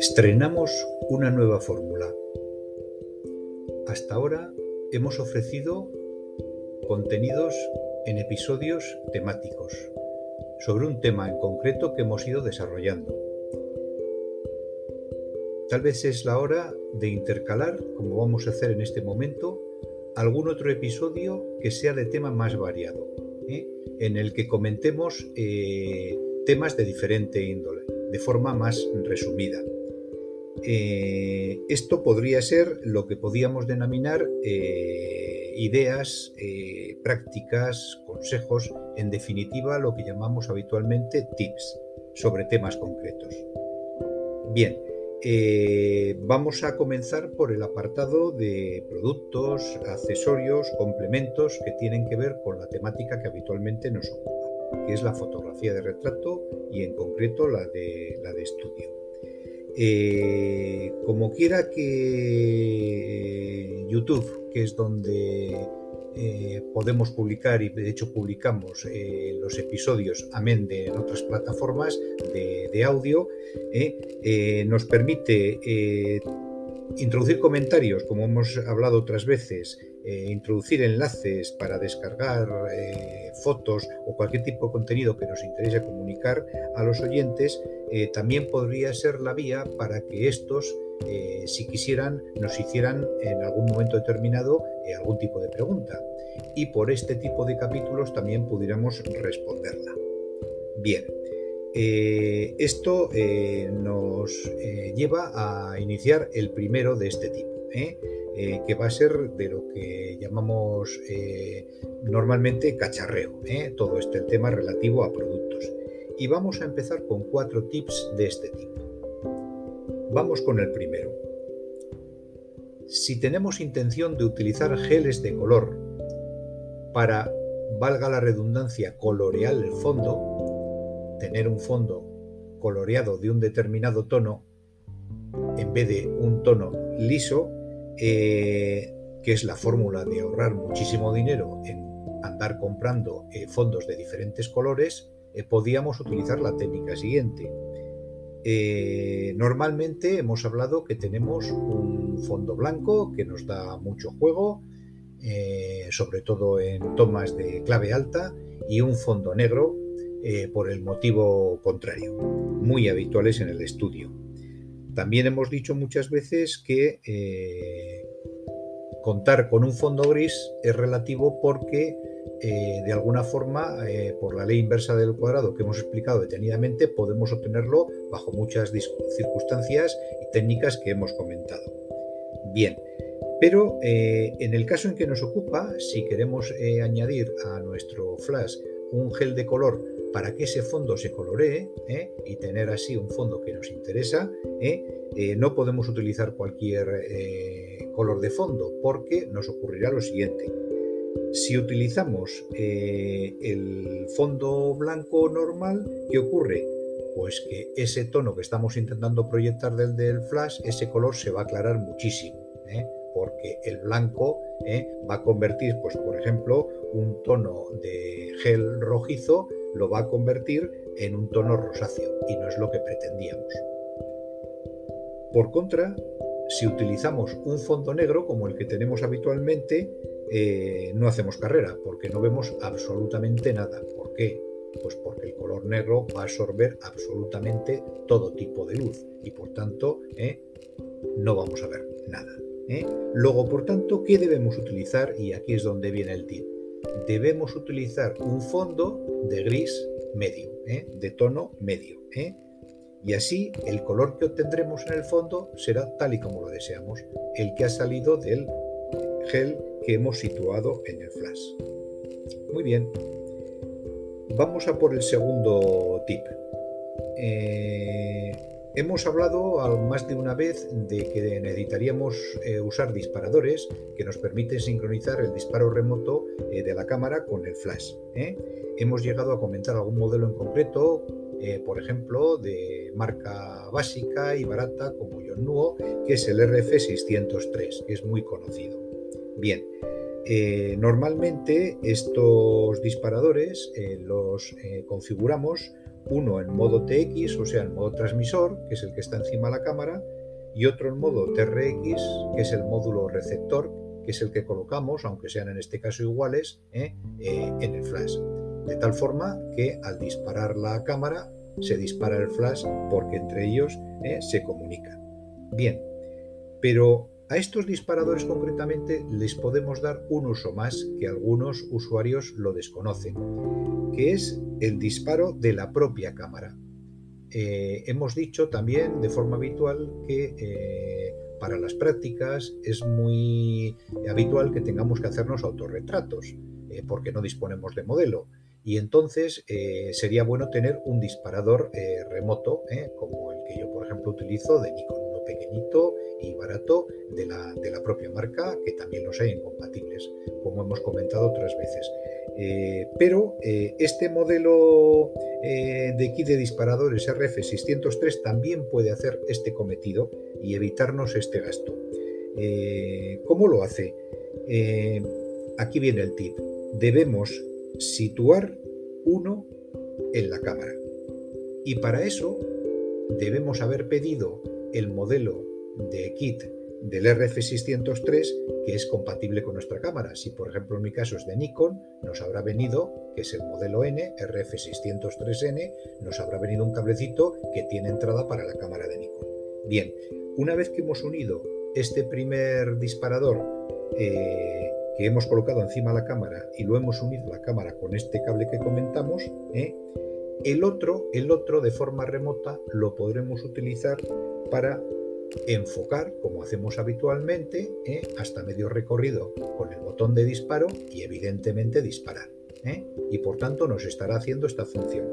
Estrenamos una nueva fórmula. Hasta ahora hemos ofrecido contenidos en episodios temáticos sobre un tema en concreto que hemos ido desarrollando. Tal vez es la hora de intercalar, como vamos a hacer en este momento, algún otro episodio que sea de tema más variado, ¿eh? en el que comentemos eh, temas de diferente índole, de forma más resumida. Eh, esto podría ser lo que podíamos denominar eh, ideas, eh, prácticas, consejos, en definitiva lo que llamamos habitualmente tips sobre temas concretos. Bien, vamos a comenzar por el apartado de productos, accesorios, complementos que tienen que ver con la temática que habitualmente nos ocupa, que es la fotografía de retrato y en concreto la de, la de estudio. Eh, como quiera que YouTube, que es donde eh, podemos publicar y de hecho publicamos eh, los episodios, amén de otras plataformas de audio, nos permite introducir comentarios, como hemos hablado otras veces, eh, introducir enlaces para descargar eh, fotos o cualquier tipo de contenido que nos interese comunicar a los oyentes, eh, también podría ser la vía para que estos, si quisieran, nos hicieran en algún momento determinado algún tipo de pregunta. Y por este tipo de capítulos también pudiéramos responderla. Bien, esto nos lleva a iniciar el primero de este tipo. Eh, que va a ser de lo que llamamos eh, normalmente cacharreo, ¿eh? todo este tema relativo a productos. Y vamos a empezar con cuatro tips de este tipo. Vamos con el primero. Si tenemos intención de utilizar geles de color para, valga la redundancia, colorear el fondo, tener un fondo coloreado de un determinado tono en vez de un tono liso, eh, que es la fórmula de ahorrar muchísimo dinero en andar comprando eh, fondos de diferentes colores, eh, podíamos utilizar la técnica siguiente. normalmente hemos hablado que tenemos un fondo blanco que nos da mucho juego, sobre todo en tomas de clave alta, y un fondo negro por el motivo contrario, muy habituales en el estudio. También hemos dicho muchas veces que eh, contar con un fondo gris es relativo porque eh, de alguna forma, eh, por la ley inversa del cuadrado que hemos explicado detenidamente, podemos obtenerlo bajo muchas circunstancias y técnicas que hemos comentado. Bien, pero en el caso en que nos ocupa, si queremos añadir a nuestro flash un gel de color para que ese fondo se coloree ¿eh? y tener así un fondo que nos interesa, ¿eh? Eh, no podemos utilizar cualquier color de fondo porque nos ocurrirá lo siguiente. Si utilizamos el fondo blanco normal, ¿qué ocurre? Pues que ese tono que estamos intentando proyectar del, del flash, ese color se va a aclarar muchísimo porque el blanco va a convertir, pues por ejemplo, un tono de gel rojizo lo va a convertir en un tono rosáceo y no es lo que pretendíamos. Por contra, si utilizamos un fondo negro como el que tenemos habitualmente, eh, no hacemos carrera porque no vemos absolutamente nada. ¿Por qué? Pues porque el color negro va a absorber absolutamente todo tipo de luz y por tanto eh, no vamos a ver nada. Eh. Luego, por tanto, ¿qué debemos utilizar? Y aquí es donde viene el tip debemos utilizar un fondo de gris medio, ¿eh? de tono medio. ¿eh? Y así el color que obtendremos en el fondo será tal y como lo deseamos, el que ha salido del gel que hemos situado en el flash. Muy bien, vamos a por el segundo tip. Eh, Hemos hablado más de una vez de que necesitaríamos eh, usar disparadores que nos permiten sincronizar el disparo remoto eh, de la cámara con el flash. ¿eh? Hemos llegado a comentar algún modelo en concreto, por ejemplo, de marca básica y barata como Yonnuo, que es el RF603, que es muy conocido. Bien, normalmente estos disparadores los configuramos uno en modo TX, o sea, en modo transmisor, que es el que está encima de la cámara, y otro en modo TRX, que es el módulo receptor, que es el que colocamos, aunque sean en este caso iguales, ¿eh? Eh, en el flash. De tal forma que al disparar la cámara se dispara el flash porque entre ellos ¿eh? se comunican. Bien, pero a estos disparadores concretamente les podemos dar un uso más que algunos usuarios lo desconocen, que es el disparo de la propia cámara. hemos dicho también de forma habitual que para las prácticas es muy habitual que tengamos que hacernos autorretratos, eh, porque no disponemos de modelo. Y entonces eh, sería bueno tener un disparador eh, remoto, como el que yo, por ejemplo, utilizo de Nikon, pequeñito y barato de la, propia marca, que también los hay incompatibles, como hemos comentado otras veces. Eh, pero eh, este modelo eh, de kit de disparadores RF603 también puede hacer este cometido y evitarnos este gasto. ¿Cómo lo hace? aquí viene el tip. Debemos situar uno en la cámara. Y para eso debemos haber pedido el modelo de kit del RF603 que es compatible con nuestra cámara. Si por ejemplo en mi caso es de Nikon, nos habrá venido, que es el modelo N, RF603N, nos habrá venido un cablecito que tiene entrada para la cámara de Nikon. Bien, una vez que hemos unido este primer disparador eh, que hemos colocado encima de la cámara y lo hemos unido a la cámara con este cable que comentamos, eh, el otro, el otro de forma remota lo podremos utilizar para enfocar, como hacemos habitualmente, ¿eh? hasta medio recorrido con el botón de disparo y evidentemente disparar. ¿eh? Y por tanto nos estará haciendo esta función.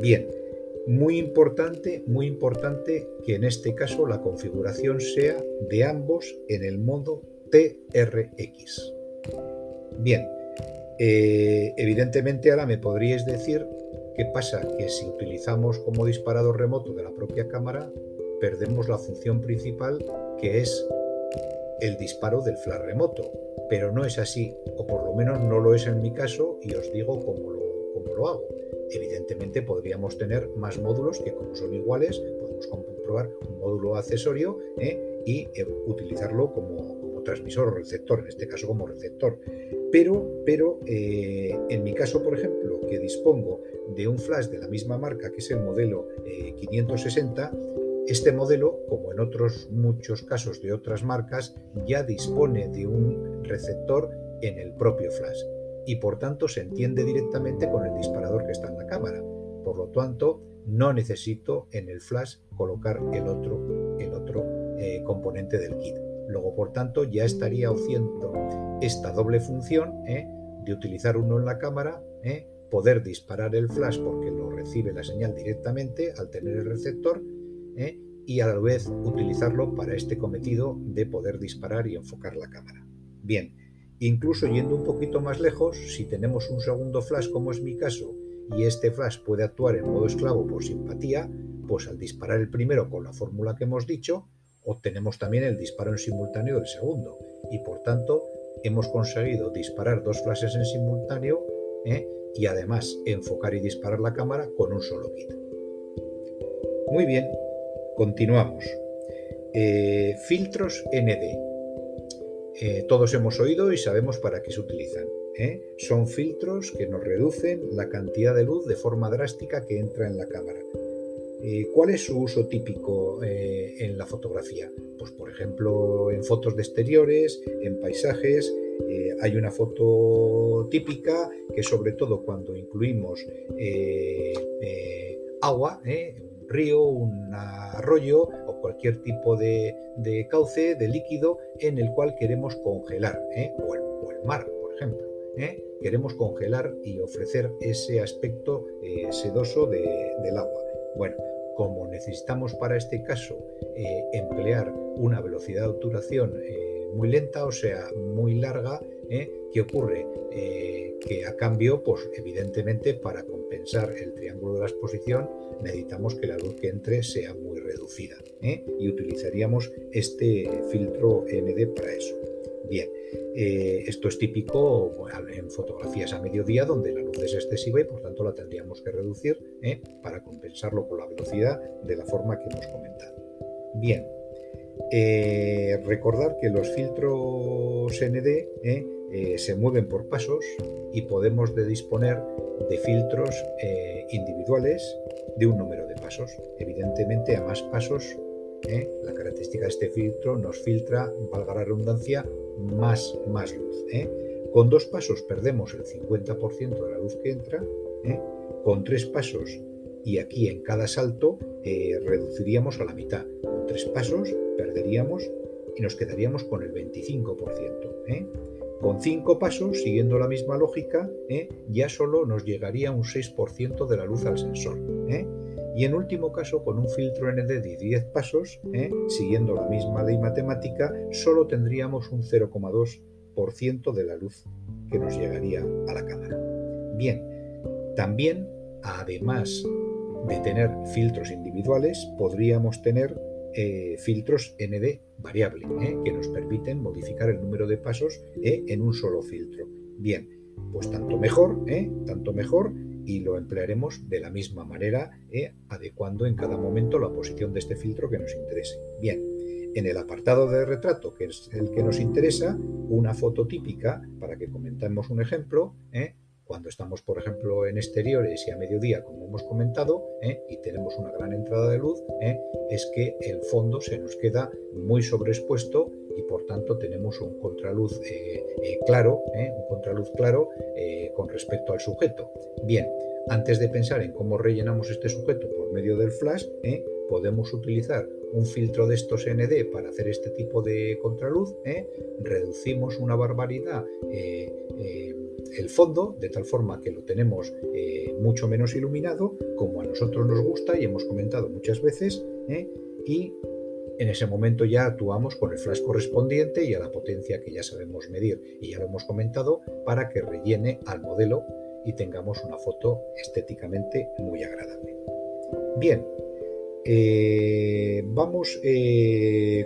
Bien, muy importante, muy importante que en este caso la configuración sea de ambos en el modo TRX. Bien, eh, evidentemente ahora me podríais decir qué pasa que si utilizamos como disparador remoto de la propia cámara, perdemos la función principal que es el disparo del flash remoto. Pero no es así, o por lo menos no lo es en mi caso, y os digo cómo lo, cómo lo hago. Evidentemente podríamos tener más módulos que como son iguales, podemos comprobar un módulo accesorio ¿eh? y eh, utilizarlo como, transmisor o receptor, en este caso como receptor. Pero, pero eh, en mi caso, por ejemplo, que dispongo de un flash de la misma marca, que es el modelo 560, este modelo, como en otros muchos casos de otras marcas, ya dispone de un receptor en el propio flash y por tanto se entiende directamente con el disparador que está en la cámara. Por lo tanto, no necesito en el flash colocar el otro, el otro eh, componente del kit. Luego, por tanto, ya estaría haciendo esta doble función eh, de utilizar uno en la cámara, eh, poder disparar el flash porque lo recibe la señal directamente al tener el receptor ¿eh? y a la vez utilizarlo para este cometido de poder disparar y enfocar la cámara. Bien, incluso yendo un poquito más lejos, si tenemos un segundo flash como es mi caso, y este flash puede actuar en modo esclavo por simpatía, pues al disparar el primero con la fórmula que hemos dicho, obtenemos también el disparo en simultáneo del segundo, y por tanto hemos conseguido disparar dos flashes en simultáneo ¿eh? y además enfocar y disparar la cámara con un solo kit. Muy bien, Continuamos. Eh, filtros ND. Eh, todos hemos oído y sabemos para qué se utilizan. ¿eh? Son filtros que nos reducen la cantidad de luz de forma drástica que entra en la cámara. ¿Cuál es su uso típico en la fotografía? Pues por ejemplo en fotos de exteriores, en paisajes, hay una foto típica que sobre todo cuando incluimos agua, río, un arroyo o cualquier tipo de, cauce, de líquido en el cual queremos congelar, ¿eh? o, el, mar, por ejemplo. ¿eh? Queremos congelar y ofrecer ese aspecto eh, sedoso del agua. Bueno, como necesitamos para este caso emplear una velocidad de obturación muy lenta, o sea, muy larga, ¿qué ocurre? que a cambio, pues evidentemente para compensar el triángulo de la exposición, necesitamos que la luz que entre sea muy reducida ¿eh? y utilizaríamos este filtro ND para eso. Bien, esto es típico en fotografías a mediodía donde la luz es excesiva y por tanto la tendríamos que reducir para compensarlo con la velocidad de la forma que hemos comentado. Bien, recordar que los filtros ND eh, se mueven por pasos y podemos de disponer de filtros eh, individuales de un número de pasos. Evidentemente, a más pasos, eh, la característica de este filtro nos filtra, valga la redundancia, más, más luz. Con dos pasos perdemos el 50% de la luz que entra, con tres pasos y aquí en cada salto reduciríamos a la mitad. Con tres pasos perderíamos y nos quedaríamos con el 25%. Con cinco pasos, siguiendo la misma lógica, ¿eh? ya solo nos llegaría un 6% de la luz al sensor. ¿eh? Y en último caso, con un filtro ND de 10 pasos, ¿eh? siguiendo la misma ley matemática, solo tendríamos un 0,2% de la luz que nos llegaría a la cámara. Bien, también, además de tener filtros individuales, podríamos tener filtros ND variable, eh, que nos permiten modificar el número de pasos eh, en un solo filtro. Bien, pues tanto mejor, tanto mejor, y lo emplearemos de la misma manera, adecuando en cada momento la posición de este filtro que nos interese. Bien, en el apartado de retrato, que es el que nos interesa, una foto típica, para que comentemos un ejemplo, cuando estamos, por ejemplo, en exteriores y a mediodía, como hemos comentado, ¿eh? y tenemos una gran entrada de luz, ¿eh? es que el fondo se nos queda muy sobreexpuesto y por tanto tenemos un contraluz eh, claro, un contraluz claro con respecto al sujeto. Bien, antes de pensar en cómo rellenamos este sujeto por medio del flash, podemos utilizar un filtro de estos ND para hacer este tipo de contraluz, reducimos una barbaridad el fondo, de tal forma que lo tenemos eh, mucho menos iluminado, como a nosotros nos gusta y hemos comentado muchas veces, ¿eh? y en ese momento ya actuamos con el flash correspondiente y a la potencia que ya sabemos medir y ya lo hemos comentado para que rellene al modelo y tengamos una foto estéticamente muy agradable. Bien, eh, vamos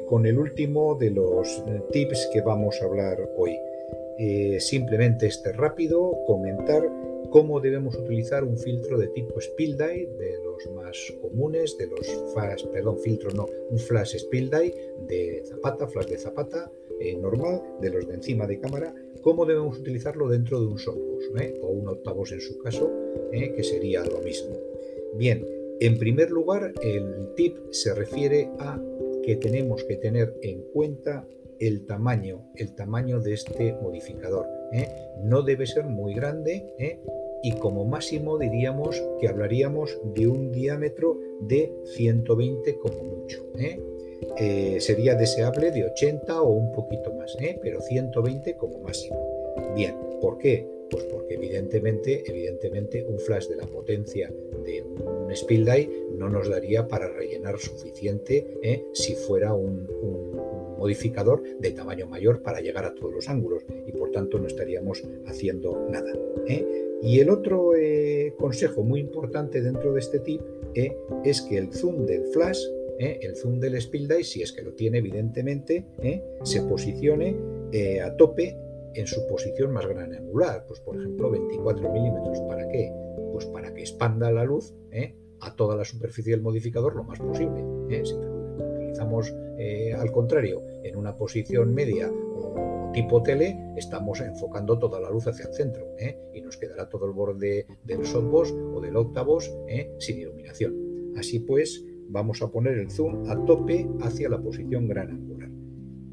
con el último de los tips que vamos a hablar hoy. Eh, simplemente este rápido, comentar cómo debemos utilizar un filtro de tipo Spill de los más comunes, de los flash, perdón, filtro no, un flash Spill de Zapata, flash de Zapata, eh, normal, de los de encima de cámara, cómo debemos utilizarlo dentro de un softbox ¿eh? o un octavos en su caso, que sería lo mismo. Bien, en primer lugar, el tip se refiere a que tenemos que tener en cuenta el tamaño, el tamaño de este modificador. ¿eh? No debe ser muy grande ¿eh? y como máximo diríamos que hablaríamos de un diámetro de 120 como mucho. ¿eh? sería deseable de 80 o un poquito más, pero 120 como máximo. Bien, ¿por qué? Pues porque evidentemente, evidentemente un flash de la potencia de un Spill no nos daría para rellenar suficiente si fuera un modificador de tamaño mayor para llegar a todos los ángulos y por tanto no estaríamos haciendo nada. ¿eh? Y el otro eh, consejo muy importante dentro de este tip ¿eh? es que el zoom del flash, el zoom del Spill si es que lo tiene evidentemente, se posicione a tope en su posición más gran angular, pues por ejemplo 24 milímetros. ¿Para qué? Pues para que expanda la luz a toda la superficie del modificador lo más posible. Si utilizamos eh, al contrario, en una posición media o tipo tele, estamos enfocando toda la luz hacia el centro ¿eh? y nos quedará todo el borde del softbox o del octavos ¿eh? sin iluminación. Así pues, vamos a poner el zoom a tope hacia la posición gran angular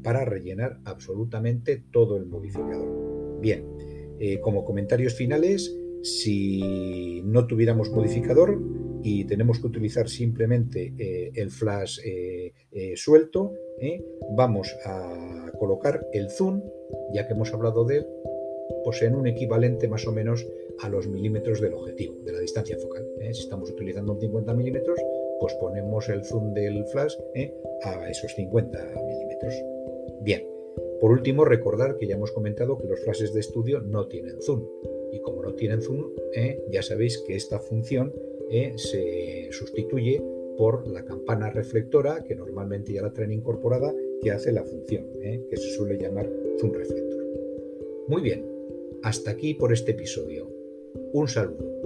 para rellenar absolutamente todo el modificador. Bien, como comentarios finales, si no tuviéramos modificador, y tenemos que utilizar simplemente eh, el flash eh, eh, suelto, vamos a colocar el zoom, ya que hemos hablado de él, pues en un equivalente más o menos a los milímetros del objetivo, de la distancia focal. Si estamos utilizando un 50 milímetros, pues ponemos el zoom del flash a esos 50 milímetros. Bien, por último, recordar que ya hemos comentado que los flashes de estudio no tienen zoom. Y como no tienen zoom, ya sabéis que esta función eh, se sustituye por la campana reflectora, que normalmente ya la traen incorporada, que hace la función, eh, que se suele llamar zoom reflector. Muy bien, hasta aquí por este episodio. Un saludo.